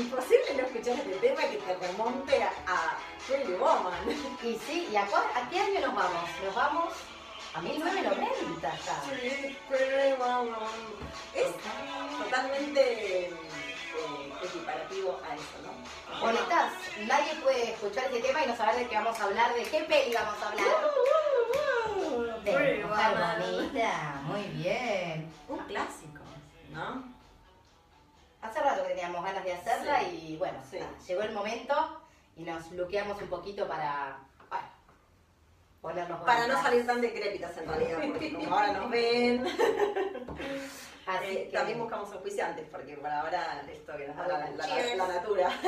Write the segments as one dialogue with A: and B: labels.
A: imposible no escuchar este tema que te remonte a, a Pretty Woman.
B: Y sí, ¿y a, cuál- a qué año nos vamos? Nos vamos a 1990 ya.
A: Sí, Pretty Woman. Es totalmente eh, equiparativo a eso, ¿no?
B: Bonitas, nadie puede escuchar este tema y no saber de qué vamos a hablar, de qué peli vamos a hablar. De Mujer. Bonita, muy bien.
A: Un clásico, ¿no?
B: Hace rato que teníamos ganas de hacerla
A: Sí.
B: y bueno,
A: Sí.
B: nada, llegó el momento y nos bloqueamos un poquito para, bueno, ponernos
A: Para no salir tan decrépitas en realidad, porque como ahora nos ven,
B: Así
A: eh,
B: que-
A: también buscamos auspiciantes, porque para ahora esto que nos da la, la- natura.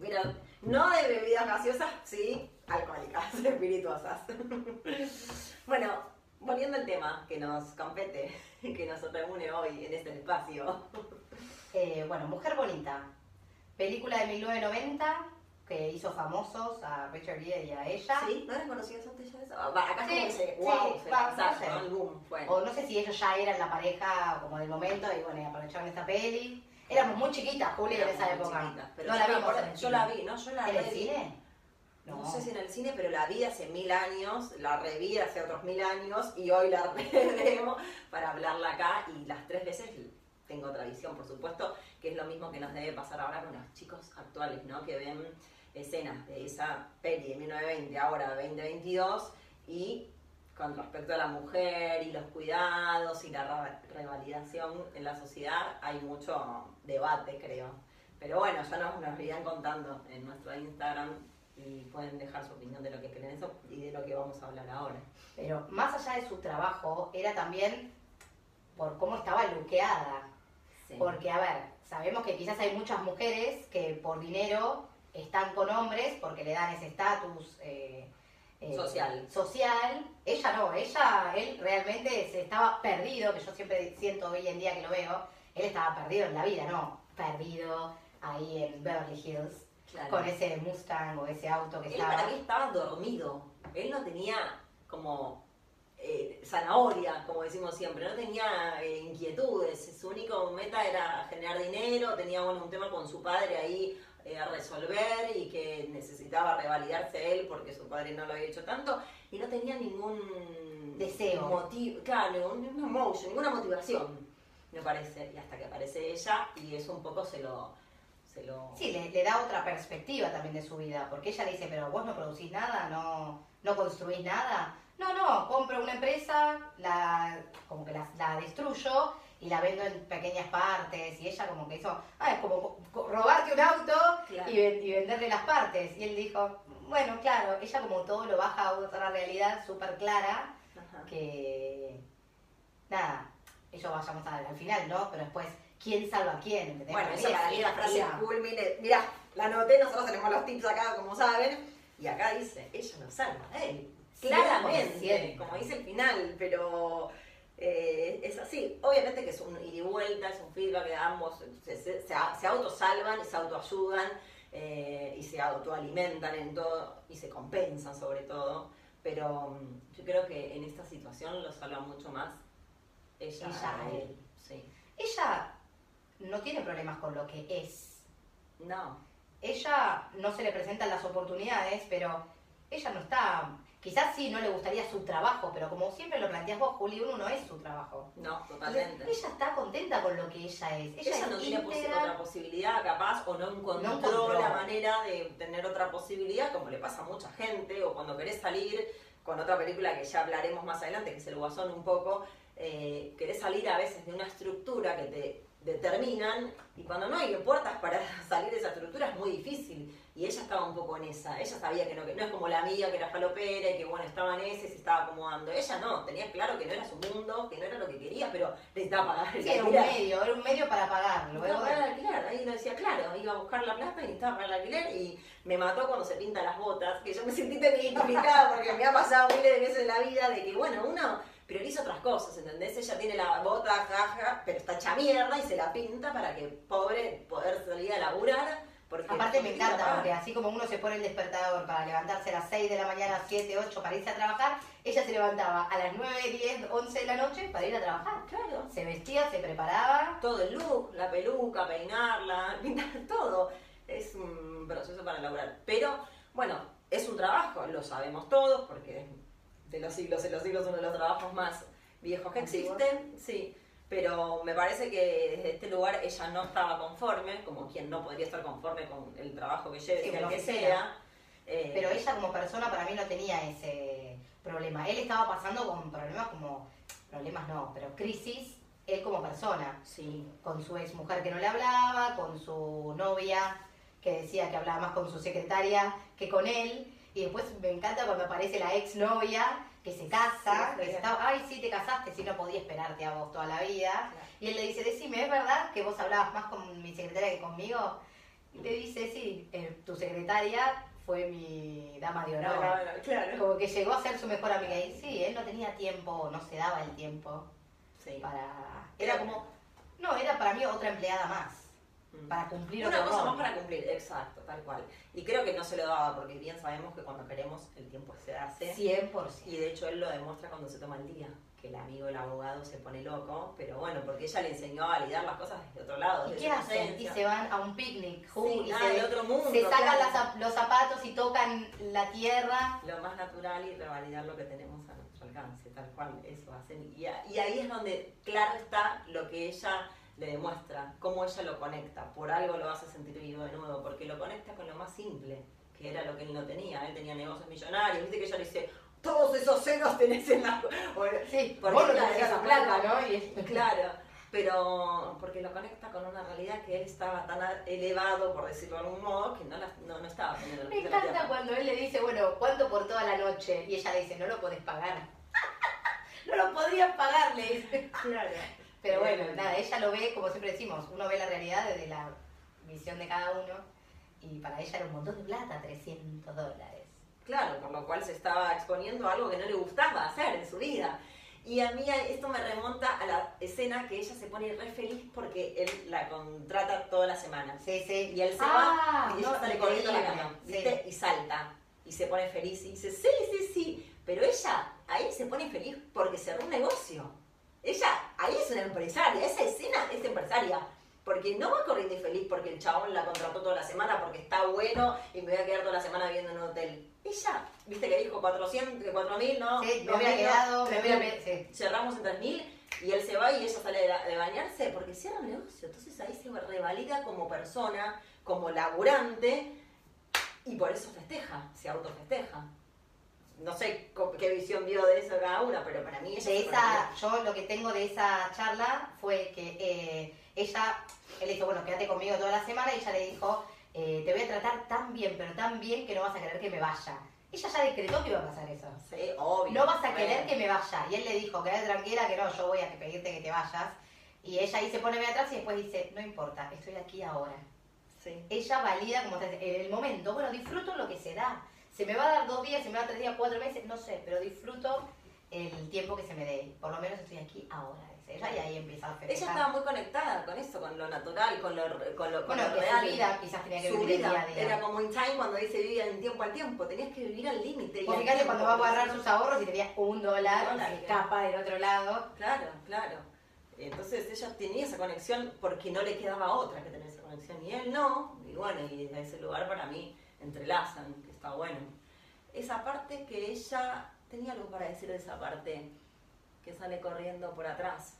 A: Pero no de bebidas gaseosas, sí alcohólicas, espirituosas. bueno, volviendo al tema que nos compete, que nos reúne hoy en este espacio.
B: Eh, bueno, Mujer Bonita, película de 1990 que hizo famosos a Richard Gere y a ella.
A: ¿Sí? ¿No eran conocidos antes ya de eso? Ah, va, acá
B: Sí,
A: como que se,
B: sí,
A: wow, se
B: va, no sé. O no sé si ellos ya eran la pareja como del momento y bueno, y aprovecharon esta peli. Éramos muy chiquitas, Juli, en esa época.
A: chiquitas, pero
B: no la vimos
A: Yo la vi, ¿no? Yo la
B: ¿En el cine?
A: No. sé si en el cine, pero la vi hace mil años, la reví hace otros mil años y hoy la revemos para hablarla acá y las tres veces tengo otra visión, por supuesto, que es lo mismo que nos debe pasar ahora con los chicos actuales, ¿no? Que ven escenas de esa peli de 1920, ahora 2022 y con respecto a la mujer y los cuidados y la revalidación en la sociedad hay mucho debate, creo. Pero bueno, ya nos, nos irán contando en nuestro Instagram y pueden dejar su opinión de lo que creen eso y de lo que vamos a hablar ahora.
B: Pero más allá de su trabajo, era también por cómo estaba luqueada.
A: Sí.
B: Porque, a ver, sabemos que quizás hay muchas mujeres que por dinero están con hombres porque le dan ese estatus eh, eh,
A: Social.
B: social. Ella no, ella, él realmente se estaba perdido, que yo siempre siento hoy en día que lo veo, él estaba perdido en la vida, ¿no? Perdido ahí en Beverly Hills,
A: Claro.
B: con ese Mustang o ese auto que
A: Él
B: estaba...
A: para mí estaba dormido. Él no tenía como eh, zanahoria, como decimos siempre, no tenía eh, inquietudes. Su único meta era generar dinero, tenía bueno, un tema con su padre ahí eh, a resolver y que necesitaba revalidarse él porque su padre no lo había hecho tanto y no tenía ningún
B: Deseo.
A: motivo, claro, ninguna emotion, ninguna motivación, me parece. Y hasta que aparece ella y eso un poco se lo... Se lo...
B: Sí, le, le da otra perspectiva también de su vida, porque ella le dice, pero vos no producís nada, no, no construís nada. No, no, compro una empresa, la, como que la, la destruyo y la vendo en pequeñas partes. Y ella como que hizo, ah, es como co- robarte un auto
A: Claro.
B: y, ven- y venderle las partes. Y él dijo, bueno, claro, ella como todo lo baja a otra realidad súper clara,
A: Ajá.
B: que nada, eso vayamos al, al final, ¿no? Pero después, ¿quién salva a quién? ¿entendés?
A: Bueno, esa para mí es la frase culmine. Mirá, la anoté, nosotros tenemos los tips acá, como saben. Y acá dice, ella lo salva a él. Claramente,
B: 100%.
A: como dice el final, pero eh, es así. Obviamente que es un ida y vuelta, es un feedback que ambos se, se, se, autosalvan y se autoayudan eh, y se autoalimentan en todo y se compensan sobre todo. Pero mm, yo creo que en esta situación lo salva mucho más ella,
B: Ella
A: a él. Sí.
B: Ella no tiene problemas con lo que es.
A: No.
B: Ella no se le presentan las oportunidades, pero ella no está. Quizás sí no le gustaría su trabajo, pero como siempre lo planteas vos, Juli, uno no es su trabajo.
A: No,
B: Entonces,
A: totalmente.
B: ella está contenta con lo que ella es. Ella,
A: no tiene posi-
B: íntegra.
A: otra posibilidad capaz o no encontró,
B: No encontró.
A: la manera de tener otra posibilidad como le pasa a mucha gente o cuando querés salir con otra película que ya hablaremos más adelante que es El Guasón un poco eh, querés salir a veces de una estructura que te determinan y cuando no hay puertas para salir de esa estructura es muy difícil. Y ella estaba un poco en esa. Ella sabía que no, que no es como la amiga que era falopera y que bueno estaba en ese se estaba acomodando. Ella no tenía claro que no era su mundo que no era lo que quería pero necesitaba pagar el
B: Sí, era un medio, era un medio para pagarlo.
A: Para el
B: bueno.
A: alquiler, ahí lo decía claro, iba a buscar la plata y necesitaba para el alquiler y me mató cuando se pinta las botas, que yo me sentí tan identificada porque me ha pasado miles de veces en la vida de que bueno, uno prioriza otras cosas, ¿entendés? Ella tiene la bota, jaja, pero está hecha mierda y se la pinta para que pobre poder salir a laburar Porque
B: Aparte me encanta, porque así como uno se pone el despertador para levantarse a las 6 de la mañana, 7, 8 para irse a trabajar, ella se levantaba a las 9, 10, 11 de la noche para ir a trabajar.
A: Claro.
B: Se vestía, se preparaba.
A: Todo el look, la peluca, peinarla, pintar todo. Es un proceso para elaborar. Pero, bueno, es un trabajo, lo sabemos todos, porque de los siglos en los siglos uno de los trabajos más viejos que existen. Sí. Pero me parece que desde este lugar ella no estaba conforme, como quien no podría estar conforme con el trabajo que lleve,
B: Sí,
A: sea el que
B: lo que
A: sea. Eh,
B: Pero ella como persona para mí no tenía ese problema. Él estaba pasando con problemas como, problemas no, pero crisis, él como persona.
A: Sí,
B: Con su ex mujer que no le hablaba, con su novia que decía que hablaba más con su secretaria que con él. Y después me encanta cuando aparece la ex novia que se casa,
A: Sí,
B: que se estaba, ay, sí, te casaste, sí, no podía esperarte a vos toda la vida.
A: Claro.
B: Y él le dice, decime, ¿es verdad que vos hablabas más con mi secretaria que conmigo? Y le dice, sí, eh, tu secretaria fue mi dama de honor.
A: claro.
B: Como que llegó a ser su mejor amiga. Y sí, él no tenía tiempo, no se daba el tiempo
A: Sí.
B: para... Era como... No, era para mí otra empleada más. Para cumplir
A: Una cosa más para cumplir, exacto, tal cual. Y creo que no se lo daba, porque bien sabemos que cuando queremos el tiempo se hace.
B: 100%.
A: Y de hecho él lo demuestra cuando se toma el día, que el amigo, el abogado se pone loco, pero bueno, porque ella le enseñó a validar las cosas desde otro lado.
B: ¿Y qué hacen? Y se van a un picnic,
A: Sí,
B: y
A: ah,
B: se,
A: otro mundo,
B: se sacan
A: claro.
B: los zapatos y tocan la tierra.
A: Lo más natural y revalidar lo que tenemos a nuestro alcance, tal cual, eso hacen. Y, y ahí es donde claro está lo que ella le demuestra, cómo ella lo conecta. Por algo lo hace sentir vivo de nuevo, porque lo conecta con lo más simple, que era lo que él no tenía. Él tenía negocios millonarios, viste que ella le dice, todos esos ceros tenés en la...
B: Sí,
A: Porque
B: vos esa
A: claro.
B: plata, ¿no? Y-
A: Claro, pero porque lo conecta con una realidad que él estaba tan elevado, por decirlo de algún modo, que no, la- no, no estaba poniendo
B: Me
A: la
B: encanta cuando él le dice, bueno, ¿cuánto por toda la noche? Y ella le dice, no lo podés pagar. no lo podrías pagar, le dice.
A: Claro.
B: Pero
A: Eh,
B: bueno, nada, ella lo ve, como siempre decimos, uno ve la realidad desde la visión de cada uno. Y para ella era un montón de plata, 300 dólares.
A: Claro, por lo cual se estaba exponiendo a algo que no le gustaba hacer en su vida. Y a mí esto me remonta a la escena que ella se pone re feliz porque él la contrata toda la semana.
B: Sí, sí.
A: Y él se
B: Ah,
A: va y ella
B: no,
A: sale corriendo a la cama,
B: sí.
A: ¿viste? Y salta. Y se pone feliz y dice, sí, sí, sí. Pero ella ahí se pone feliz porque cerró un negocio. Ella ahí es una empresaria. Esa escena es empresaria. Porque no va corriendo y feliz porque el chabón la contrató toda la semana porque está bueno y me voy a quedar toda la semana viviendo en un hotel. Ella, viste que dijo 400, 4000, ¿no?
B: Sí, me
A: no,
B: quedado, me
A: 3000.
B: hubiera... Sí.
A: cerramos en 3000 y él se va y ella sale de, de bañarse porque cierra el negocio. Entonces ahí se revalida como persona, como laburante y por eso festeja, se autofesteja. No sé qué visión vio de eso cada una, pero para mí ella
B: De esa, yo lo que tengo de esa charla fue que eh, ella, él le dijo, bueno, quédate conmigo toda la semana y ella le dijo, eh, te voy a tratar tan bien, pero tan bien que no vas a querer que me vaya. Ella ya decretó que iba a pasar eso.
A: Sí, obvio.
B: No vas a querer que me vaya. Y él le dijo, quédate tranquila que no, yo voy a pedirte que te vayas. Y ella ahí se pone bien atrás y después dice, no importa, estoy aquí ahora.
A: Sí.
B: Ella valida como está en el momento, bueno, disfruto lo que se da. Se me va a dar dos días, se me va a dar tres días, cuatro meses, no sé, pero disfruto el tiempo que se me dé. Por lo menos estoy aquí ahora, ella, y ahí empieza a
A: Ella estaba muy conectada con eso, con lo natural, con lo, con lo, con
B: bueno,
A: lo real.
B: su vida quizás tenía que
A: Su
B: vivir
A: vida
B: día a día.
A: era como in time cuando dice vivía en tiempo al tiempo, tenías que vivir al límite.
B: fíjate cuando va a guardar sus ahorros y tenía un dólar, se escapa del otro lado.
A: Claro, claro. Entonces ella tenía esa conexión porque no le quedaba otra que tener esa conexión. Y él no. Y bueno, y desde ese lugar para mí entrelazan, está bueno. Esa parte que ella tenía algo para decir de esa parte que sale corriendo por atrás.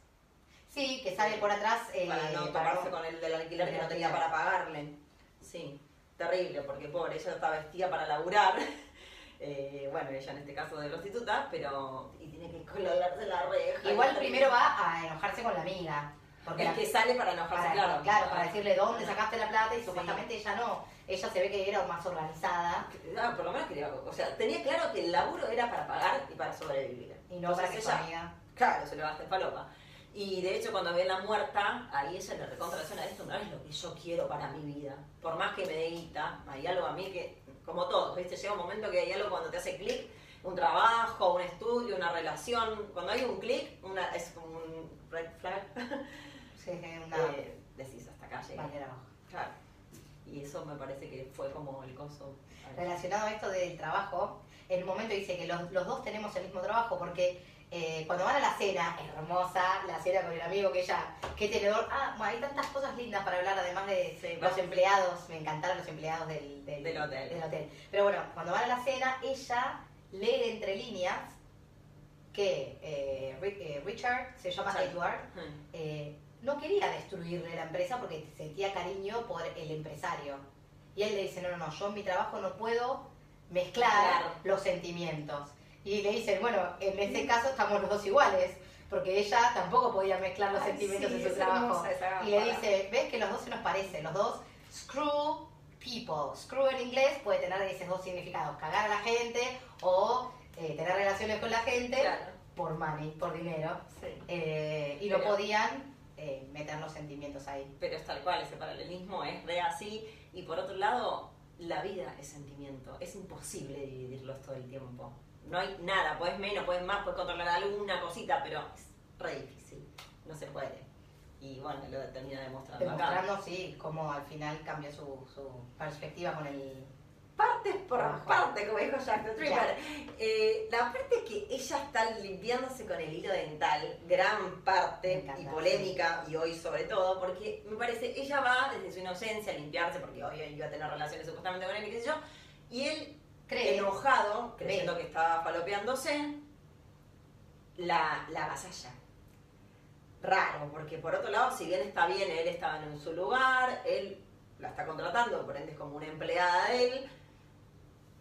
B: Sí, que sale por atrás. eh,
A: para no toparse con el del alquiler que no tenía para pagarle. Sí, terrible, porque pobre, ella está vestida para laburar. Eh, bueno, ella en este caso de prostituta, pero. y tiene que colgarse la reja.
B: Igual primero va a enojarse con la amiga. Porque
A: El
B: la-
A: que sale para enojarse,
B: para,
A: claro.
B: para decirle dónde sacaste la plata y
A: Sí.
B: supuestamente ella no. Ella se ve que era más organizada
A: Ah, por lo menos quería. O sea, tenía claro que el laburo era para pagar y para sobrevivir.
B: y no para que
A: ella-. Claro, se le va a hacer falopa. Y de hecho, cuando ve la muerta, ahí ella le recontra esto no es lo que yo quiero para mi vida. Por más que me dé guita, hay algo a mí que, como todo, ¿viste? Llega un momento que hay algo cuando te hace clic, un trabajo, un estudio, una relación. Cuando hay un clic, es como un red flag.
B: Sí, una
A: eh, decís hasta acá llegué. Claro. Y eso me parece que fue como el coso.
B: Relacionado a esto del trabajo, en un momento dice que los, los dos tenemos el mismo trabajo porque eh, cuando van a la cena, hermosa, la cena con el amigo que ella, qué tenedor, ah, hay tantas cosas lindas para hablar, además de
A: Sí,
B: los empleados, me encantaron los empleados del, del,
A: Del hotel.
B: del hotel. Pero bueno, cuando van a la cena, ella lee entre líneas que eh, eh, Richard, se llama. Edward, eh, no quería destruirle la empresa porque sentía cariño por el empresario. Y él le dice, no, no, no, yo en mi trabajo no puedo mezclar
A: Claro.
B: los sentimientos. Y le dicen, bueno, en este caso estamos los dos iguales, porque ella tampoco podía mezclar los
A: Ay,
B: sentimientos
A: sí,
B: en su trabajo. Y le dice, ves que los dos se nos parecen, los dos screw people. Screw en inglés puede tener esos dos significados, cagar a la gente o eh, tener relaciones con la gente
A: Claro.
B: por money, por dinero.
A: Sí.
B: Eh, y no podían eh, meter los sentimientos ahí.
A: Pero es tal cual, ese paralelismo es re así. Y por otro lado, la vida es sentimiento. Es imposible dividirlos todo el tiempo. No hay nada, puedes menos, puedes más, puedes controlar alguna cosita, pero es re difícil. No se puede. Y bueno, lo termina demostrando acá.
B: Demostrando, sí, cómo al final cambia su, su perspectiva con el...
A: Partes por parte, como dijo Jack the Tripper. Eh, la parte que ella está limpiándose con el hilo dental, gran parte
B: encanta,
A: y polémica, y hoy sobre todo, porque me parece, ella va desde su inocencia a limpiarse, porque hoy iba a tener relaciones supuestamente con él, y qué sé yo, y él,
B: Cree.
A: enojado, creyendo que estaba falopeándose, la, la avasalla. Raro, porque por otro lado, si bien está bien, él estaba en su lugar, él la está contratando, por ende es como una empleada de él,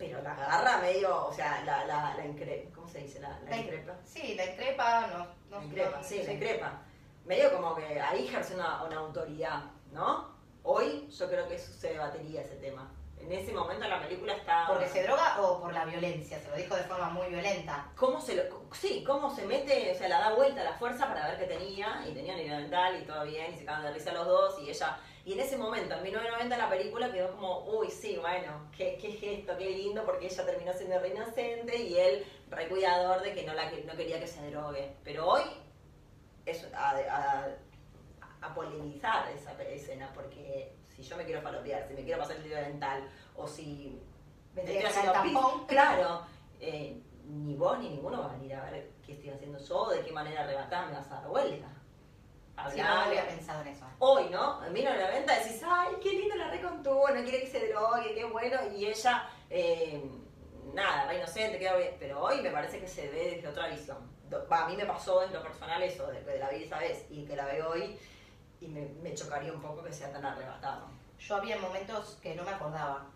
A: pero la agarra medio, o sea, la, la, la incre- ¿cómo se dice? La, increpa.
B: Sí, la increpa, no... no
A: La increpa,
B: no-
A: sí, la increpa. Medio como que ahí ejerce una, una autoridad, ¿no? Hoy yo creo que eso se debatería ese tema. En ese momento la película está...
B: ¿Porque se droga o por la violencia? Se lo dijo de forma muy violenta.
A: ¿Cómo se lo, sí, cómo se mete, o sea, la da vuelta a la fuerza para ver qué tenía, y tenían hilo dental y todo bien, y se acaban de risa los dos, y ella, y en ese momento, en 1990 la película quedó como, uy, sí, bueno, qué, qué gesto, qué lindo, porque ella terminó siendo re inocente, y él, re cuidador de que no, la, que no quería que se drogue. Pero hoy es a, a, a polemizar esa escena, porque si yo me quiero falopear, si me quiero pasar el hilo dental, o si
B: Me
A: estoy haciendo
B: tampón.
A: claro, eh, ni vos ni ninguno va a venir a ver qué estoy haciendo yo, de qué manera arrebatada me vas a dar vuelta.
B: Sí, no había pensado en eso.
A: Hoy, ¿no? En 1990 decís, ay, qué lindo la recontuvo, no quiere que se drogue, qué bueno, y ella, eh, nada, re inocente, queda bien. Pero hoy me parece que se ve desde otra visión. Va, a mí me pasó desde lo personal eso, de que la vi esa vez y que la veo hoy, y me, me chocaría un poco que sea tan arrebatado.
B: Yo había momentos que no me acordaba.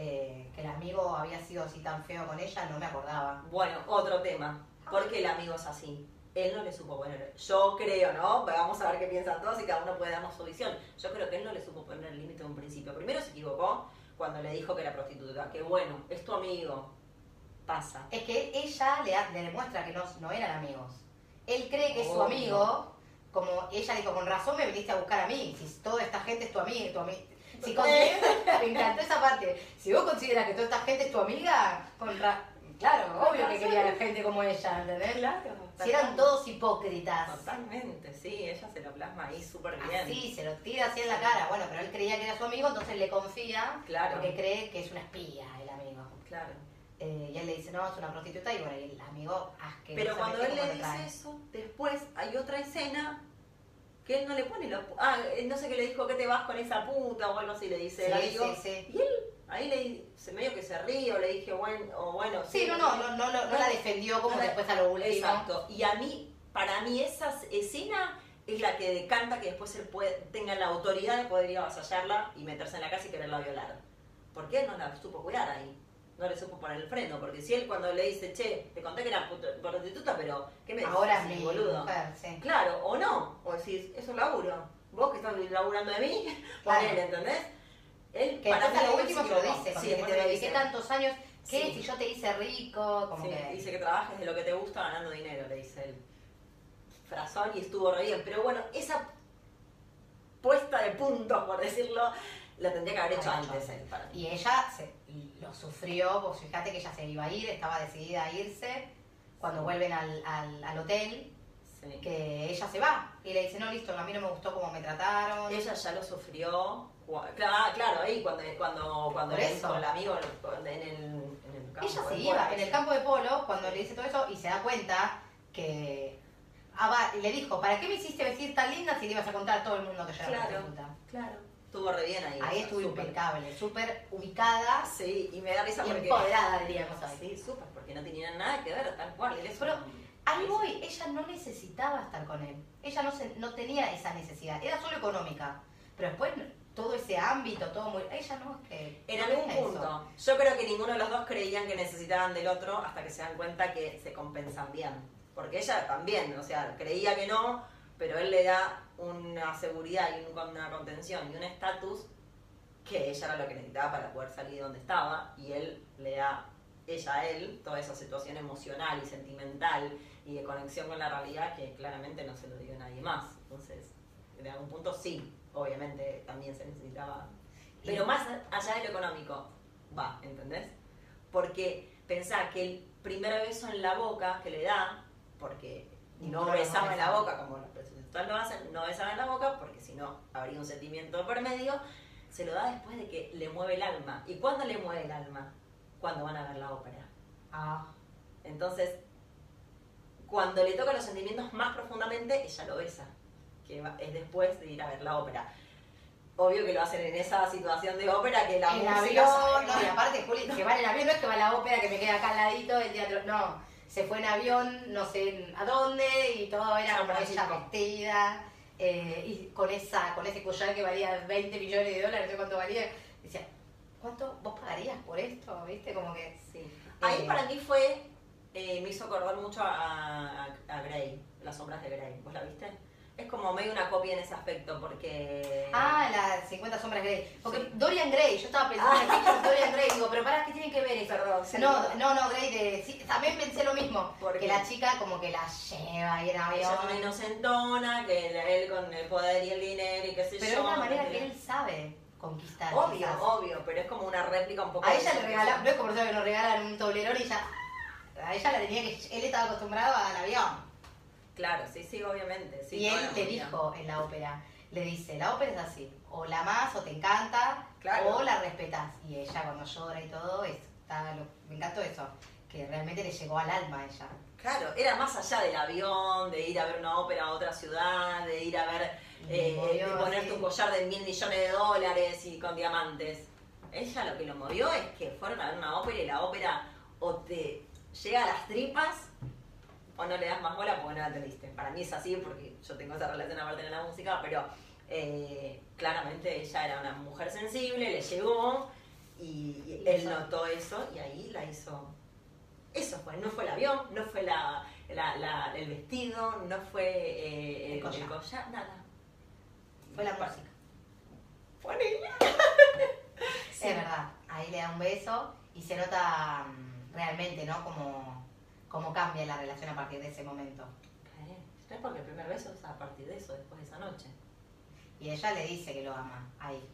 B: Eh, que el amigo había sido así tan feo con ella, no me acordaba.
A: Bueno, otro tema. ¿Por qué el amigo es así? Él no le supo poner, yo creo, ¿no? Vamos a ver qué piensan todos y cada uno puede darnos su visión. Yo creo que él no le supo poner límite de un principio. Primero se equivocó cuando le dijo que era prostituta, que bueno, es tu amigo, pasa.
B: Es que ella le, demuestra que no, no eran amigos. Él cree que es su
A: Obvio.
B: amigo, como ella dijo, con razón me viniste a buscar a mí, si toda esta gente es tu amiga, tu amiga. Si consideras- me encantó esa parte. Si vos consideras que toda esta gente es tu amiga, con ra- claro, obvio que quería gente como ella, ¿entendés?
A: Claro.
B: Si eran todos hipócritas.
A: Totalmente, sí, ella se lo plasma ahí súper bien.
B: Así, se lo tira así en la cara. Bueno, pero él creía que era su amigo, entonces le confía
A: Claro.
B: porque cree que es una espía el amigo.
A: Claro.
B: Eh, y él le dice, no, es una prostituta, y bueno, el amigo asquerosamente
A: Pero cuando él le dice eso, después hay otra escena que él no le pone la... Ah, no sé qué le dijo, que te vas con esa puta o algo así, le dice el
B: Sí,
A: amigo.
B: sí, sí.
A: Y él ahí le se medio que se ríe o le dije, bueno, o bueno,
B: Sí, no, no, no, no, la defendió como después a lo último.
A: Exacto. Y a mí, para mí, esa escena es la que decanta que después él tenga la autoridad de poder ir a avasallarla y meterse en la casa y quererla violar. ¿Por qué no la supo cuidar ahí? No le supo poner el freno, porque si él cuando le dice, che, te conté que era prostituta, pero ¿qué me
B: Ahora mi
A: boludo?
B: sí.
A: Claro, o no, o decís, es un laburo. Vos que estás laburando de mí, ponele, ¿entendés? Él,
B: Que
A: para mí,
B: lo último
A: se
B: lo dice,
A: Sí,
B: que te dediqué tantos años, ¿qué
A: Sí.
B: si yo te hice rico? Como
A: Sí,
B: que...
A: dice que trabajes de lo que te gusta ganando dinero, le dice él. Frazón y estuvo re bien. Pero bueno, esa puesta de puntos, por decirlo, la tendría que haber hecho antes él para mí.
B: Y ella se, lo sufrió, vos fíjate que ella se iba a ir, estaba decidida a irse. Cuando vuelven al, al, al hotel,
A: Sí.
B: que ella se va. Y le dice, no, listo, a mí no me gustó cómo me trataron.
A: Ella ya lo sufrió. Claro, claro ahí cuando, cuando, cuando le
B: eso.
A: dijo el amigo en el, en el campo.
B: Ella se
A: de
B: iba
A: polo.
B: en el campo de polo cuando le dice todo eso y se da cuenta que ah, va, le dijo, ¿para qué me hiciste vestir tan linda si le ibas a contar a todo el mundo que yo era
A: Claro.
B: prostituta?
A: Claro. Estuvo re bien ahí.
B: Ahí estuvo
A: súper.
B: impecable, súper ubicada
A: Sí, y me da risa porque.
B: empoderada, diríamos hoy.
A: Sí, súper, porque no tenían nada que ver, tal cual. Él
B: Pero Ahí voy, ella no necesitaba estar con él. Ella no, se, no tenía esa necesidad, era solo económica. Pero después todo ese ámbito, todo muy... Ella no es que...
A: En
B: no
A: algún
B: eso.
A: punto. Yo creo que ninguno de los dos creían que necesitaban del otro hasta que se dan cuenta que se compensan bien. Porque ella también, o sea, creía que no, pero él le da una seguridad y un- una contención y un estatus que ella era lo que necesitaba para poder salir de donde estaba y él le da, ella a él, toda esa situación emocional y sentimental y de conexión con la realidad que claramente no se lo dio nadie más. Entonces, en algún punto sí, obviamente también se necesitaba pero más allá de lo económico, va, ¿entendés? Porque pensá que el primer beso en la boca que le da, porque no
B: No,
A: besaba en la boca como los prostitutas lo hacen, no besaba en la boca porque si no habría un sentimiento por medio, se lo da después de que le mueve el alma. ¿Y cuándo le mueve el alma? Cuando van a ver la ópera.
B: Ah,
A: Entonces, cuando le toca los sentimientos más profundamente, ella lo besa, que es después de ir a ver la ópera. Obvio que lo hacen en esa situación de ópera que la
B: el
A: música
B: avión, no, y aparte, Juli, se va en el avión, no es que va a la ópera que me queda acá al ladito del teatro, no, se fue en avión, no sé a dónde, y todo era como ella vestida, eh, y con esa, con ese collar que valía 20 millones de dólares, no sé cuánto valía, decía, ¿cuánto vos pagarías por esto? ¿Viste? Como que,
A: Sí. Ahí
B: Eh,
A: para mí fue, eh, me hizo acordar mucho a, a, a Grey, Las sombras de Grey. ¿Vos la viste? Es como medio una copia en ese aspecto porque...
B: ah, las 50 sombras Grey, porque
A: Sí.
B: Dorian Gray, yo estaba pensando en el Picture of Dorian Gray, digo, pero pará, ¿qué tiene que ver eso?
A: Perdón,
B: No,
A: no.
B: no, Grey de. sí, también pensé lo mismo.
A: ¿Por
B: que
A: qué?
B: la chica como que la lleva y en
A: Ella una inocentona, que él con el poder y el dinero y qué sé
B: Pero
A: yo.
B: es la manera que él sabe conquistar.
A: Obvio,
B: quizás.
A: obvio, pero es como una réplica un poco...
B: A
A: de
B: ella le
A: eso.
B: regalan, no es como que nos regalan un toblerón y ya. A ella la tenía que. Él estaba acostumbrado al avión.
A: Claro, sí, sí, obviamente. Sí,
B: y él le dijo en la ópera, le dice, la ópera es así, o la amas o te encanta,
A: Claro.
B: o la respetas. Y ella cuando llora y todo, está, lo- me encantó eso, que realmente le llegó al alma a ella.
A: Claro, era más allá del avión, de ir a ver una ópera a otra ciudad, de ir a ver,
B: Y
A: eh,
B: movió
A: de ponerte un collar de mil millones de dólares y con diamantes. Ella lo que lo movió es que fueron a ver una ópera y la ópera o te llega a las tripas o no le das más bola porque no la entendiste. Para mí es así porque yo tengo esa relación aparte con la música, pero eh, claramente ella era una mujer sensible, le llegó y, y él
B: Eso.
A: notó eso y ahí la hizo. Eso fue, no fue el avión, no fue la, la- la- el vestido, no fue eh, el,
B: collar.
A: el collar, nada.
B: Fue la música.
A: Fue ella. Sí.
B: Es verdad, ahí le da un beso y se nota mm, realmente, ¿no? Como, como cambia la relación a partir de ese momento.
A: No es porque el primer beso es a partir de eso, después de esa noche.
B: Y ella le dice que lo ama, ahí.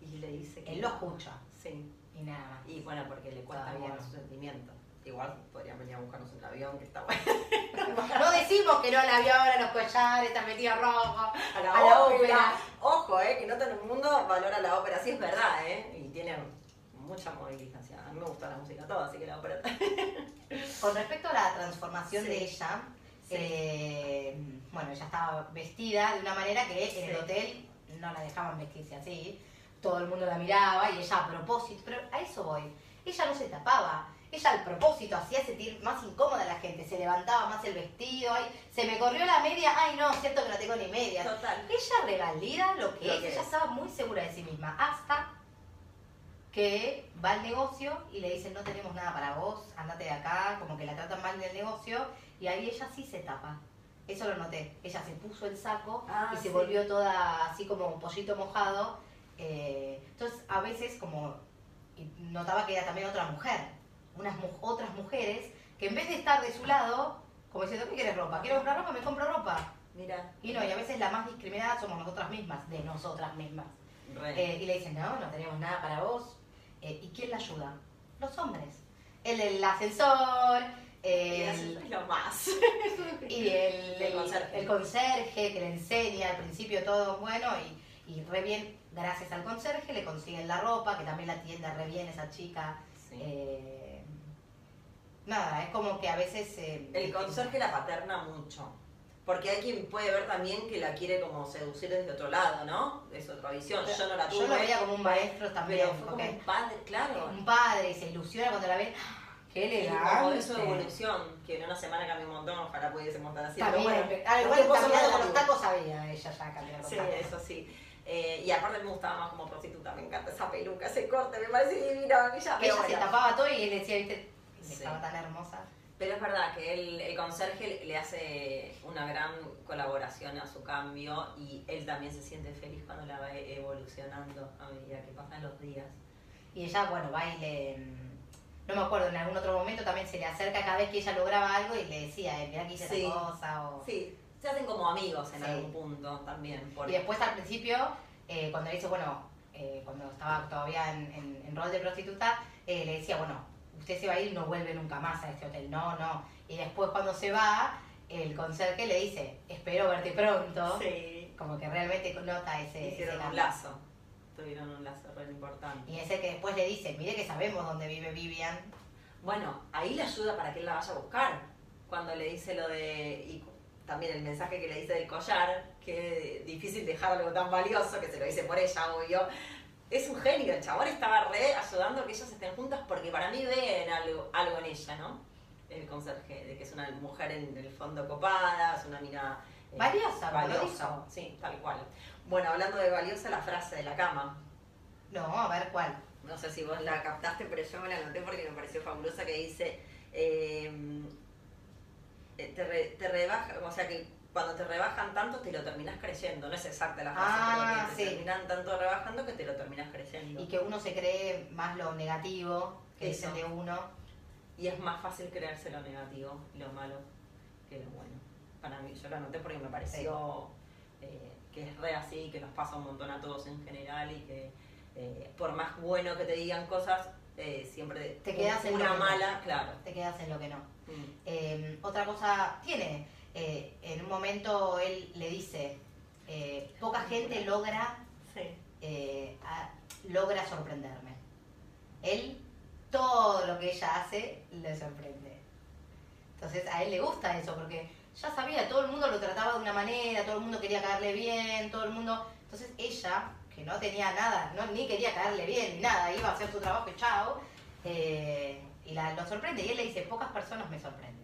A: Y le dice que.
B: Él lo escucha
A: Sí.
B: y nada más.
A: Y bueno, porque le cuesta
B: no.
A: su sentimiento. Igual podrían venir a buscarnos en el avión, que está bueno.
B: No decimos que no al avión, a los collares, está metido rojo.
A: A la,
B: A la
A: ópera.
B: ópera.
A: Ojo, eh, que no todo el mundo valora la ópera. Sí, es verdad, ¿eh? Y tiene mucha movilización. A mí me gusta la música toda, así que la ópera.
B: Con respecto a la transformación
A: Sí.
B: de ella,
A: Sí.
B: eh, bueno, ella estaba vestida de una manera que en el hotel no la dejaban vestirse así. Todo el mundo la miraba y ella a propósito, pero a eso voy. Ella no se tapaba. Ella al propósito hacía sentir más incómoda a la gente, se levantaba más el vestido, ay, se me corrió la media, ay no, cierto que no tengo ni media.
A: Total.
B: Ella revalida lo que
A: Lo
B: es,
A: que
B: ella
A: es.
B: estaba muy segura de sí misma, hasta que va al negocio y le dicen no tenemos nada para vos, andate de acá, como que la tratan mal del negocio, y ahí ella sí se tapa. Eso lo noté. Ella se puso el saco
A: Ah,
B: y se
A: sí.
B: volvió toda así como un pollito mojado. eh, entonces, a veces como notaba que era también otra mujer, unas mu- otras mujeres que en vez de estar de su lado, como diciendo, ¿qué quieres ropa? ¿Quieres comprar ropa? Me compro ropa.
A: Mira.
B: Y no, y a veces la más discriminada somos nosotras mismas, de nosotras mismas. Eh, y le dicen, no, no tenemos nada para vos. Eh, ¿Y quién la ayuda? Los hombres. El del ascensor, El-
A: Es lo más.
B: y el,
A: El conserje.
B: el conserje que le enseña al principio todo bueno y, y re bien, gracias al conserje le consiguen la ropa, que también la atiende re bien esa chica.
A: Sí.
B: Eh, nada, es como que a veces... eh,
A: El conserje la paterna mucho. Porque hay quien puede ver también que la quiere como seducir desde otro lado, ¿no? Es otra visión. Yo no la tuve.
B: Yo lo veía como un maestro también,
A: Pero fue como un padre, claro.
B: un padre y se ilusiona cuando la ve. ¡Qué elegante!
A: como eso de evolución, que en una semana cambió un montón, ojalá pudiese montar así.
B: También,
A: pero bueno,
B: ah, igual caminando con los tacos sabía ella ya cambiar los
A: Sí,
B: tacos.
A: eso sí. Eh, y aparte me gustaba más como prostituta, me encanta esa peluca, ese corte, me parece divino a mí ya.
B: Que
A: Pero,
B: ella se tapaba todo y él decía, viste,
A: Sí.
B: estaba tan hermosa.
A: Pero es verdad que él, el conserje le hace una gran colaboración a su cambio y él también se siente feliz cuando la va evolucionando a medida que pasan los días.
B: Y ella, bueno, va y le... No me acuerdo, en algún otro momento también se le acerca cada vez que ella lograba algo y le decía, eh, mirá que hice
A: Sí.
B: cosa. O...
A: Sí, se hacen como amigos en
B: Sí.
A: algún punto también.
B: Y
A: Porque,
B: después al principio, eh, cuando le dice, bueno, eh, cuando estaba todavía en, en- en rol de prostituta, eh, le decía, bueno, usted se va a ir y no vuelve nunca más a este hotel. No, no. Y después cuando se va, el conserje le dice, espero verte pronto.
A: sí,
B: Como que realmente nota ese, ese
A: hicieron un
B: cambio.
A: lazo. Tuvieron un lazo re importante.
B: Y ese que después le dice, mire que sabemos dónde vive Vivian.
A: Bueno, ahí le ayuda para que él la vaya a buscar. Cuando le dice lo de. Y también el mensaje que le dice del collar, que difícil dejar algo tan valioso, que se lo dice por ella, obvio. Es un genio, el chabón estaba re ayudando a que ellos estén juntas porque para mí ven algo, algo en ella, ¿no? El conserje, de que es una mujer en el fondo copada, es una mina. eh,
B: Valiosa,
A: valiosa. Sí, tal cual. Bueno, hablando de valiosa, la frase de la cama.
B: No, a ver cuál.
A: No sé si vos la captaste, pero yo me la anoté porque me pareció fabulosa que dice, eh, eh, te, re- te rebaja, o sea que cuando te rebajan tanto te lo terminas creyendo, no es exacta la frase,
B: Ah,
A: pero que te
B: sí.
A: terminan tanto rebajando que te lo terminas creyendo.
B: Y que uno se cree más lo negativo que
A: Eso.
B: de uno.
A: Y es más fácil creerse lo negativo y lo malo que lo bueno. Para mí, yo lo anoté porque me pareció eh, que es re así, que nos pasa un montón a todos en general y que eh, por más bueno que te digan cosas, eh, siempre
B: Te quedas en
A: una
B: lo que no.
A: mala, claro.
B: Te quedas en lo que no.
A: Mm.
B: Otra cosa tiene, eh, en un momento él le dice, eh, poca gente logra, eh, a- logra sorprenderme. Él, todo lo que ella hace, le sorprende. Entonces a él le gusta eso, porque ya sabía, todo el mundo lo trataba de una manera, todo el mundo quería caerle bien, todo el mundo... Entonces ella, que no tenía nada, no, ni quería caerle bien, ni nada, iba a hacer su trabajo y chao, y la, lo sorprende. Y él le dice, pocas personas me sorprenden.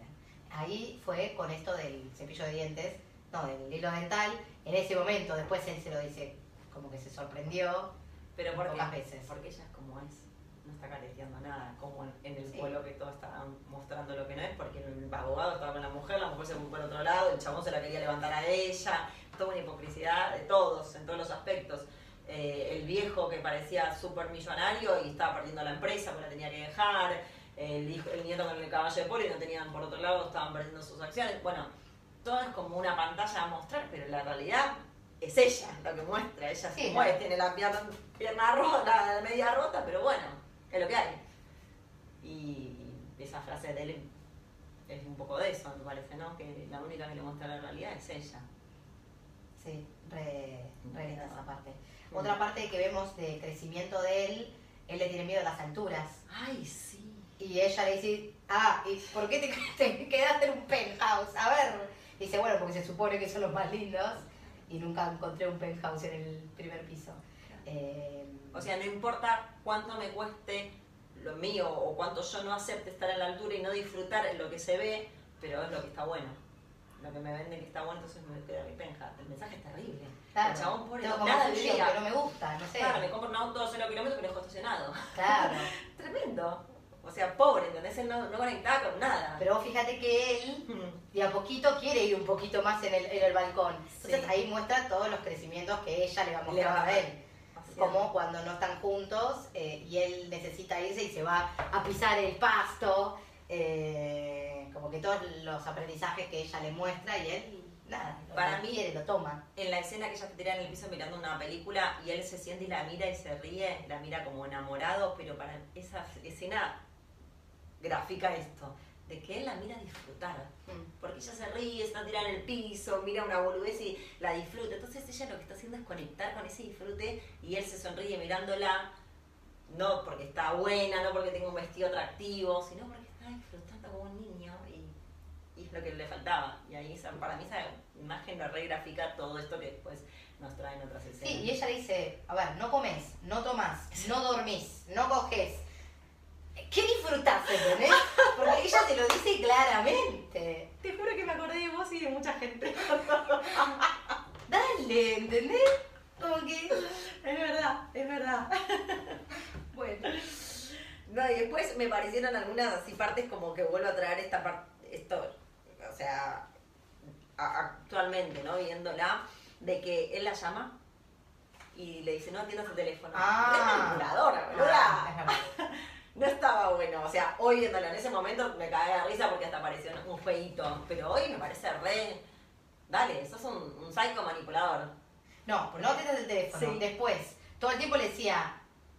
B: Ahí fue con esto del cepillo de dientes, no, del hilo dental, en ese momento, después él se lo dice, como que se sorprendió.
A: Pero porque,
B: Pocas veces.
A: porque ella es como es, no está careteando nada, como en, el
B: Sí.
A: pueblo que todos estaban mostrando lo que no es, porque el abogado estaba con la mujer, la mujer se fue por otro lado, el chabón se la quería levantar a ella, toda una hipocrisidad de todos, en todos los aspectos. Eh, el viejo que parecía súper millonario y estaba perdiendo la empresa porque la tenía que dejar, el, hijo, el nieto con el caballo de polo y no tenían por otro lado, estaban perdiendo sus acciones. Bueno, todo es como una pantalla a mostrar, pero la realidad es ella lo que muestra. Ella
B: Sí,
A: se
B: ¿no?
A: mueve, tiene la pierna, pierna rota, la media rota, pero bueno, es lo que hay. Y esa frase de él es un poco de eso, me parece, ¿no? Que la única que le muestra la realidad es ella.
B: Sí, re, re linda esa parte. Otra parte que vemos de crecimiento de él, él le tiene miedo a las alturas.
A: Ay, sí.
B: Y ella le dice, ah, ¿y por qué te, te quedaste en un penthouse? A ver. Dice, bueno, porque se supone que son los más lindos y nunca encontré un penthouse en el primer piso. Eh,
A: O sea, no importa cuánto me cueste lo mío o cuánto yo no acepte estar a la altura y no disfrutar lo que se ve, pero es lo que está bueno. Lo que me venden que está bueno, entonces me queda mi penja. El mensaje es terrible.
B: claro,
A: el chabón pobre, no- nada vivía.
B: sillón que no me gusta, no sé.
A: Claro, me compro un auto a 0 kilómetros que lo dejo estacionado.
B: Claro.
A: Tremendo. O sea, pobre, ¿entendés? Él no, no conectaba con nada.
B: Pero vos fíjate que él de a poquito quiere ir un poquito más en el, en el balcón. Entonces
A: Sí.
B: ahí muestra todos los crecimientos que ella le va
A: Le
B: mostrando
A: va-
B: a él.
A: Así
B: Como cuando no están juntos eh, y él necesita irse y se va a pisar el pasto. eh, como que todos los aprendizajes que ella le muestra y él, nada,
A: Para mí-
B: quiere, lo toma.
A: En la escena que ella se tira en el piso mirando una película y él se siente y la mira y se ríe, la mira como enamorado, pero para esa escena grafica esto. de que él la mira disfrutar.
B: Mm.
A: Porque ella se ríe, está tirada en el piso, mira una boludez y la disfruta. Entonces ella lo que está haciendo es conectar con ese disfrute y él se sonríe mirándola, no porque está buena, no porque tenga un vestido atractivo, sino porque está disfrutando como un niño y, y es lo que le faltaba. Y ahí para mí esa imagen lo regrafica todo esto que después nos traen otras escenas.
B: Sí, y ella dice, a ver, no comes, no tomás, no dormís, no coges. ¿Qué disfrutás, entendés? Porque ella te lo dice claramente.
A: Te juro que me acordé de vos y de mucha gente.
B: Dale, ¿entendés? Como que,
A: Es verdad, es verdad.
B: bueno.
A: No, y después me parecieron algunas así partes como que vuelvo a traer esta parte, esto, o sea, a- actualmente, ¿no? Viéndola, de que él la llama y le dice, no atiendas el teléfono.
B: Ah.
A: Es boluda. No estaba bueno, o sea, hoy en ese momento me cagué de risa porque hasta pareció un feíto, pero hoy me parece re... Dale, sos un, un psycho manipulador.
B: No, no atiendas el teléfono.
A: Sí.
B: Después, todo el tiempo le decía,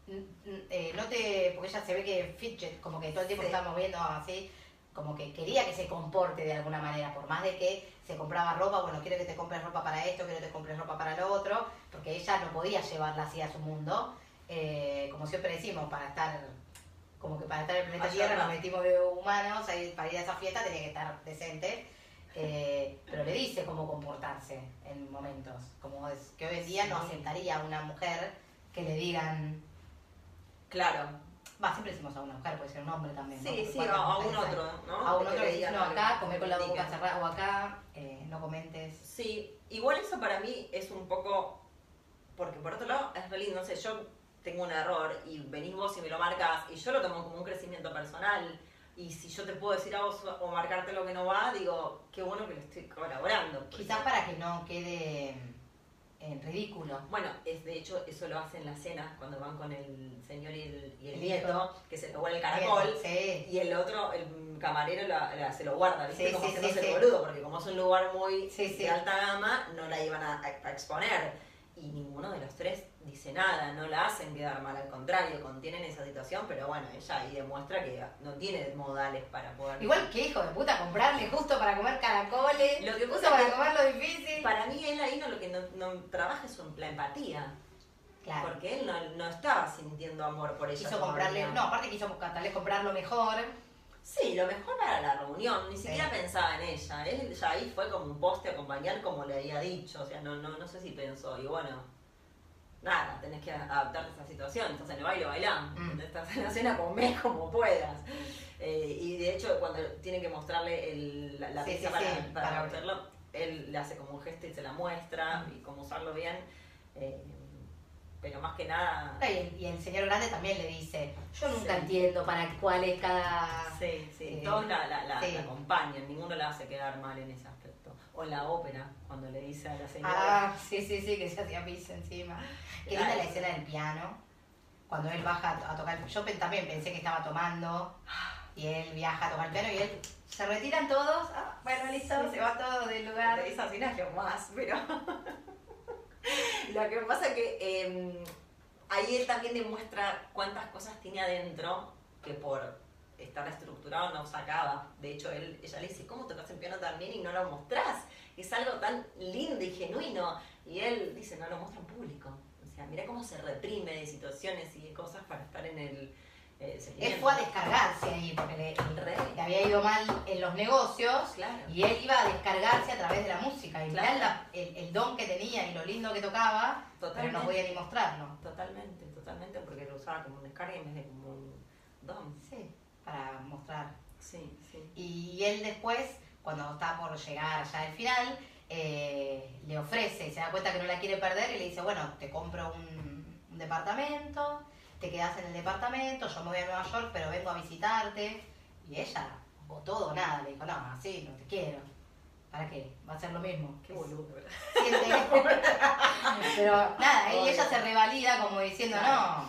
B: "N- n- eh, no te. Porque ella se ve que fidget, como que todo el tiempo
A: Sí.
B: estaba moviendo así, como que quería que se comporte de alguna manera, por más de que se compraba ropa, bueno, quiero que te compres ropa para esto, quiero que te compres ropa para lo otro, porque ella no podía llevarla así a su mundo. Eh, como siempre decimos, para estar. Como que para estar en el planeta Tierra
A: no.
B: nos metimos de humanos, ahí para ir a esa fiesta tenía que estar decente. Eh, pero le dice cómo comportarse en momentos. Como es que hoy en día no
A: Sí.
B: aceptaría a una mujer que le digan.
A: Claro.
B: Va, siempre decimos a una mujer, puede ser un hombre también.
A: Sí, sí, a, un otro, ¿no?
B: A un otro
A: que digan
B: no, acá, comer con la boca cerrada, o acá, eh, no comentes.
A: Sí, igual eso para mí es un poco, porque por otro lado es re lindo, no sé, yo tengo un error y venís vos y me lo marcas y yo lo tomo como un crecimiento personal y si yo te puedo decir a vos o marcarte lo que no va, digo, qué bueno que le estoy colaborando.
B: Quizás para que no quede en ridículo.
A: Bueno, es de hecho eso lo hacen en la cena cuando van con el señor y el, y el
B: El
A: nieto, que se lo huele el caracol.
B: Sí.
A: Y el otro, el camarero, la- la- se lo guarda, ¿viste?
B: Sí,
A: como
B: sí,
A: el boludo, porque como es un lugar muy de alta gama, no la iban a, a exponer. Y ninguno de los tres dice nada, no la hacen quedar mal, al contrario, contienen esa situación, pero bueno, ella ahí demuestra que no tiene modales para poder...
B: Igual que hijo de puta, comprarle justo para comer caracoles,
A: Lo que
B: justo para
A: que-
B: comer lo difícil.
A: Para mí él ahí no, lo que no, no trabaja es su- la empatía,
B: Claro.
A: porque él no, no estaba sintiendo amor por ella.
B: Quiso comprarle, no, aparte quiso tal vez comprar lo mejor.
A: Sí, lo mejor para la reunión, ni
B: Sí.
A: siquiera pensaba en ella. Él ya ahí fue como un poste a acompañar como le había dicho. O sea, no, no, no sé si pensó. Y bueno, nada, tenés que adaptarte a esa situación. Estás en el baile, bailán.
B: Mm.
A: Estás en la cena, comés como puedas. Eh, y de hecho, cuando tiene que mostrarle el- la, la
B: Sí, sí,
A: para,
B: sí,
A: para
B: para-
A: hacerlo, él le hace como un gesto y se la muestra
B: Mm.
A: y cómo usarlo bien. Eh, pero más que nada...
B: Y el, y el señor grande también le dice, yo nunca entiendo para cuál es cada...
A: Sí, sí,
B: Eh,
A: todos la, la, la acompañan, ninguno la hace quedar mal en ese aspecto. O en la ópera, cuando le dice a la señora.
B: Ah, sí, sí, sí, que se hacía pis encima. Qué linda la escena del piano, cuando él baja a, tocar. Yo también pensé que estaba tomando y él viaja a tocar el piano y él se retiran todos. Ah, bueno, listo,
A: Sí.
B: se va todo del lugar.
A: Esa escena es lo más, pero. lo que pasa es que eh, ahí él también demuestra cuántas cosas tiene adentro que por estar estructurado no sacaba. De hecho, él, ella le dice, ¿cómo tocas el piano tan bien y no lo mostrás? Es algo tan lindo y genuino. Y él dice, no lo muestra en público. O sea, mira cómo se reprime de situaciones y de cosas para estar en el... eh,
B: Él fue a descargarse ahí porque le, había ido mal en los negocios
A: Claro.
B: y él iba a descargarse a través de la música. Y
A: Claro.
B: la- el, el don que tenía y lo lindo que tocaba, pero no podía ni mostrarlo.
A: Totalmente, totalmente, porque lo usaba como un descarga en vez de como un don.
B: Sí, para mostrar.
A: Sí, sí.
B: Y él después, cuando está por llegar ya al final, eh, le ofrece, se da cuenta que no la quiere perder y le dice, bueno, te compro un, un departamento, te quedas en el departamento, yo me voy a Nueva York, pero vengo a visitarte. Y ella, o todo o nada, le dijo, no, así no te quiero. ¿Para qué? Va a ser lo mismo.
A: Qué boludo,
B: Pero nada, y ella se revalida como diciendo, no,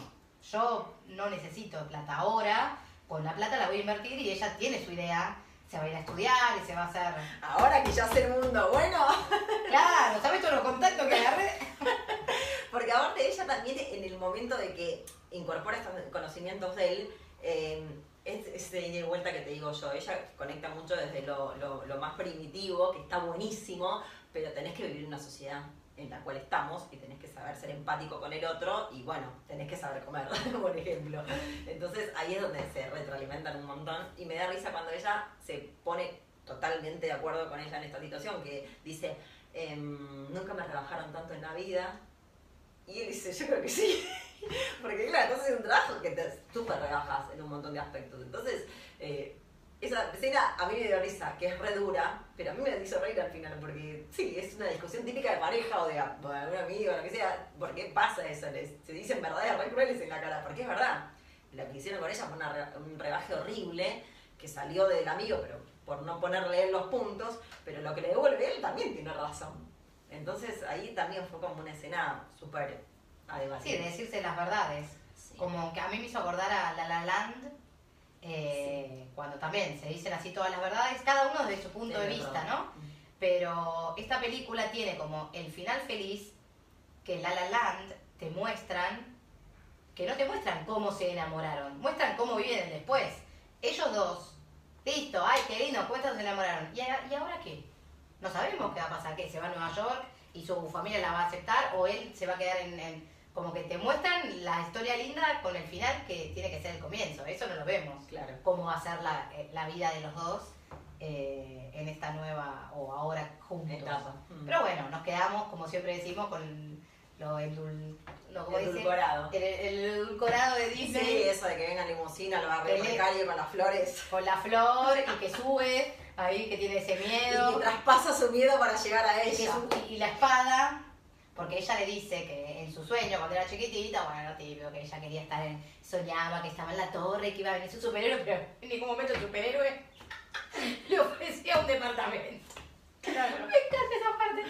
B: yo no necesito plata ahora, pues la plata la voy a invertir y ella tiene su idea, se va a ir a estudiar y se va a hacer...
A: Ahora que ya sé el mundo bueno,
B: Claro, ¿sabes todos los contactos que agarré?
A: porque aparte ella también en el momento de que incorpora estos conocimientos de él, Eh, es ida y vuelta que te digo yo, ella conecta mucho desde lo, lo, lo más primitivo, que está buenísimo, pero tenés que vivir en una sociedad en la cual estamos y tenés que saber ser empático con el otro y bueno, tenés que saber comer, por ejemplo. Entonces ahí es donde se retroalimentan un montón y me da risa cuando ella se pone totalmente de acuerdo con ella en esta situación, que dice, em, nunca me rebajaron tanto en la vida. Y él dice, yo creo que sí. Porque claro, entonces es un trabajo que te súper rebajas en un montón de aspectos. Entonces, eh, esa escena a mí me dio risa, que es re dura, pero a mí me hizo reír al final, porque sí, es una discusión típica de pareja o de, de un amigo, lo que sea. ¿Por qué pasa eso? Les, se dicen verdades re crueles en la cara, porque es verdad. Lo que hicieron con ella fue una un rebaje horrible que salió del amigo, pero por no ponerle él los puntos, pero lo que le devuelve él también tiene razón. Entonces ahí también fue como una escena súper a debatir.
B: Sí, de decirse las verdades.
A: Sí.
B: Como que a mí me hizo acordar a La La Land, eh, cuando también se dicen así todas las verdades, cada uno desde su punto de vista. ¿no? Pero esta película tiene como el final feliz que La La Land te muestran, que no te muestran cómo se enamoraron, muestran cómo viven después. Ellos dos, listo, ay, qué lindo, ¿cómo se enamoraron? ¿Y, ¿Y ahora qué? No sabemos qué va a pasar, que se va a Nueva York y su familia la va a aceptar o él se va a quedar en, en- como que te muestran la historia linda con el final que tiene que ser el comienzo, eso no lo vemos
A: Claro.
B: cómo va a ser la, eh, la vida de los dos eh, en esta nueva o ahora juntos.
A: Etapa. Mm.
B: Pero bueno, nos quedamos, como siempre decimos, con lo, endul, lo.
A: Edulcorado.
B: El, el edulcorado de Disney.
A: Sí, eso de que venga limusina, lo agarre
B: Que le-
A: precario con las flores
B: Con la flor y que sube ahí, que tiene ese
A: y
B: miedo.
A: que traspasa su miedo para llegar a
B: y,
A: ella.
B: su- y la espada, porque ella le dice que en su sueño, cuando era chiquitita, bueno, lo típico, que ella quería estar en, soñaba que estaba en la torre, que iba a venir su superhéroe, pero en ningún momento el superhéroe le ofrecía un departamento.
A: Claro.
B: Me encanta esa parte.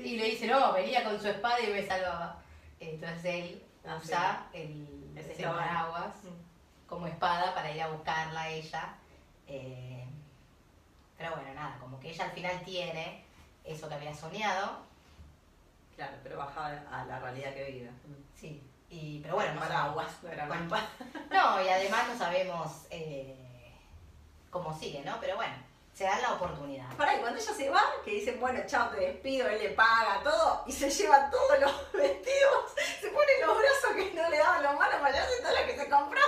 B: Y le dice, no, venía con su espada y me salvaba. Entonces él
A: Ah,
B: usa el,
A: ese eslogan.
B: paraguas como espada para ir a buscarla a ella. Eh, pero bueno, nada, como que ella al final tiene eso que había soñado.
A: Claro, pero bajaba a la realidad que vive.
B: Sí. Y, pero bueno, no
A: paraguas, no era
B: Bueno. No, y además no sabemos eh, cómo sigue, ¿no? Pero bueno, se dan la oportunidad.
A: Pará, y cuando ella se va, que dicen, bueno, chao, te despido, él le paga todo, y se lleva todos los vestidos, se pone los brazos que no le daban los manos para allá, y todo lo que se compró.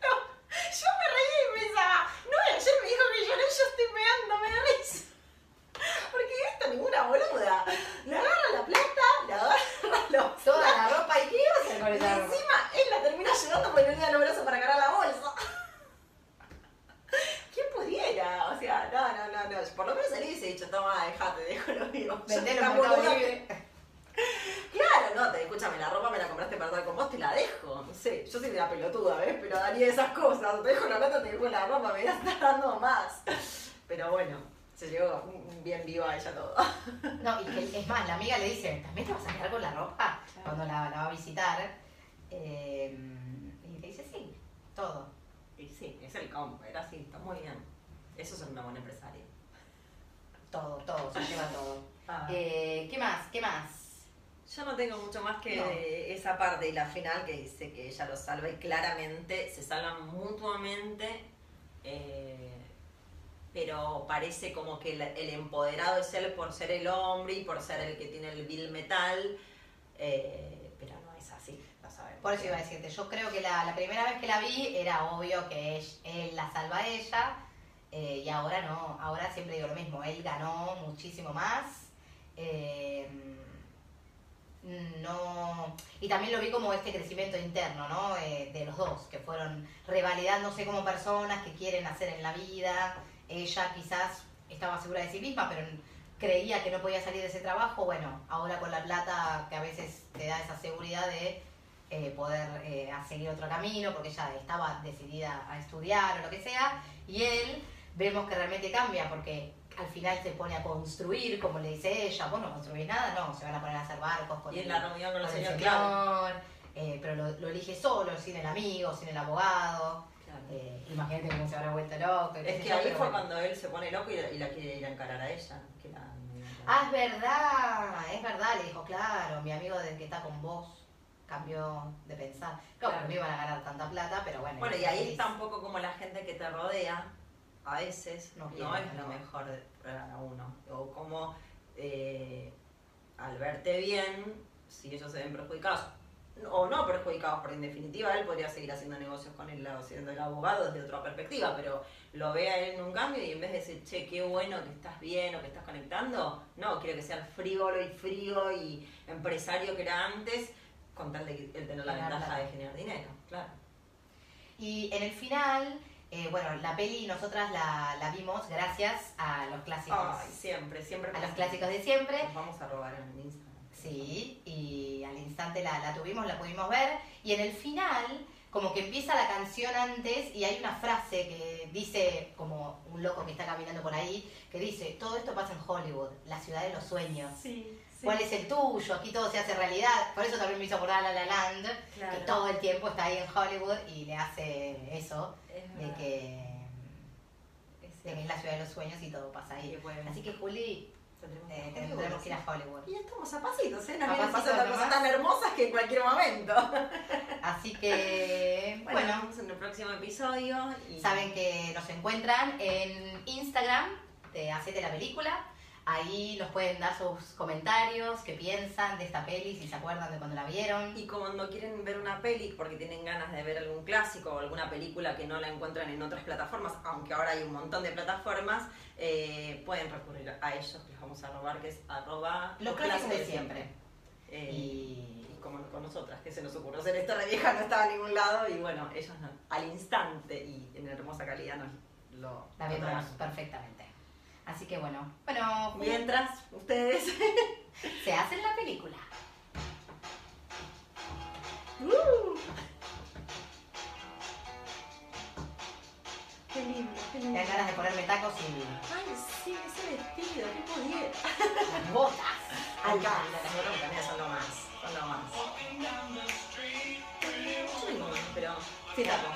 A: No, yo me reí y pensaba, no, ayer me dijo que lloré, yo estoy meando, me da risa. Porque esta ninguna boluda. Le agarra la plata, le agarra los...
B: Toda la ropa y qué iba a hacer con
A: Y
B: esa ropa.
A: encima él la termina ayudando porque no le da los brazos para cargar la bolsa. ¿Quién pudiera? O sea, no, no, no, no. Por lo menos él hubiese dicho, toma, dejate, dejo lo mío. Yo
B: Vendelo
A: esta
B: en Mercado
A: boluda-
B: Libre.
A: Claro, no, te, escúchame, la ropa me la compraste para estar con vos, te la dejo. No sé, yo soy de la pelotuda, ¿ves? Pero daría cosas. Te dejo la plata, te dejo la ropa, me voy a estar dando más. Pero bueno, se llegó bien viva a ella todo.
B: No, y que es más, la amiga le dice, ¿también te vas a quedar con la ropa? Cuando la, la va a visitar. Eh, y le dice, sí, todo.
A: Y sí, es el combo, era así, está muy bien. Eso es una buena empresaria.
B: Todo, todo, se lleva todo.
A: Ah.
B: Eh, ¿Qué más? ¿Qué más?
A: Yo no tengo mucho más que
B: No.
A: esa parte y la final que dice que ella lo salva y claramente se salvan mutuamente, eh, pero parece como que el, el empoderado es él por ser el hombre y por ser el que tiene el bill metal, eh, pero no es así, lo sabemos.
B: Por eso iba a decirte, yo creo que la, la primera vez que la vi era obvio que él, él la salva a ella eh, y ahora no, ahora siempre digo lo mismo, él ganó muchísimo más. eh, no y también lo vi como este crecimiento interno no Eh, de los dos que fueron revalidándose como personas que quieren hacer en la vida. Ella quizás estaba segura de sí misma pero creía que no podía salir de ese trabajo. Bueno ahora con la plata que a veces te da esa seguridad de eh, poder eh, seguir otro camino porque ella estaba decidida a estudiar o lo que sea y él vemos que realmente cambia porque al final se pone a construir como le dice ella vos no construís nada no se van a poner a hacer barcos con
A: Y en
B: el-
A: la reunión con
B: con el
A: señor, claro.
B: señor, eh, pero lo, lo elige solo sin el amigo sin el abogado
A: Claro.
B: eh, imagínate cómo se habrá vuelto loco
A: Es que
B: yo,
A: ahí fue
B: bueno.
A: cuando él se pone loco y, y la quiere ir a encarar a ella. Que la-
B: Ah, es verdad, es verdad, le dijo, claro, mi amigo del que está con vos, cambió de pensar. Claro,
A: Claro.
B: no iban a ganar tanta plata, pero bueno.
A: Bueno, y ahí
B: feliz.
A: está un poco como la gente que te rodea, a veces
B: No
A: es lo mejor para uno. O como eh, al verte bien, si ellos se ven perjudicados, o no perjudicados, porque en definitiva él podría seguir haciendo negocios con él, siendo el abogado desde otra perspectiva, pero lo ve a él en un cambio y en vez de decir, che, qué bueno que estás bien o que estás conectando, no, quiere que sea el frívolo y frío y empresario que era antes, con tal de él tener la ventaja de generar dinero, claro.
B: Y en el final, eh, bueno, la peli nosotras la, la vimos gracias a los clásicos.
A: Ay, siempre, siempre.
B: a los clásicos de siempre.
A: Nos vamos a robar en Instagram.
B: Sí, y al instante la, la tuvimos, la pudimos ver. Y en el final, como que empieza la canción antes y hay una frase que dice, como un loco que está caminando por ahí, que dice, todo esto pasa en Hollywood, la ciudad de los sueños.
A: Sí,
B: ¿Cuál es el tuyo? Aquí todo se hace realidad. Por eso también me hizo acordar a La La Land,
A: Claro.
B: que todo el tiempo está ahí en Hollywood y le hace eso,
A: Es
B: de que,
A: Es
B: de que es la ciudad de los sueños y todo pasa ahí.
A: Bueno.
B: Así que Juli,
A: Tendremos
B: eh,
A: que-
B: tendremos que ir a Hollywood.
A: Y estamos a pasitos, ¿eh? Nos
B: A
A: vienen
B: pasitos
A: pasando cosas tan hermosas que en cualquier momento.
B: Así que,
A: Bueno,
B: bueno,
A: vemos en el próximo episodio. Y...
B: saben que nos encuentran en Instagram de Hacete la Película. Ahí nos pueden dar sus comentarios, qué piensan de esta peli, si se acuerdan de cuando la vieron.
A: Y cuando quieren ver una peli porque tienen ganas de ver algún clásico o alguna película que no la encuentran en otras plataformas, aunque ahora hay un montón de plataformas, eh, pueden recurrir a ellos, que les vamos a robar, que es arroba
B: Los clásicos de siempre.
A: Eh,
B: Y
A: y como con nosotras, que se nos ocurrió hacer esta re vieja, no estaba en ningún lado, y bueno, ellos no- al instante y en hermosa calidad nos lo,
B: la
A: traen.
B: perfectamente. Así que bueno, bueno,
A: Mientras, ustedes...
B: se hacen la película.
A: Uh. Qué lindo, qué
B: Me
A: lindo.
B: dan ganas de ponerme tacos y
A: Ay, sí, ese vestido, qué pudiera.
B: las botas.
A: Cambia, las broncas también son lo más, son lo más. Pero sí tapo.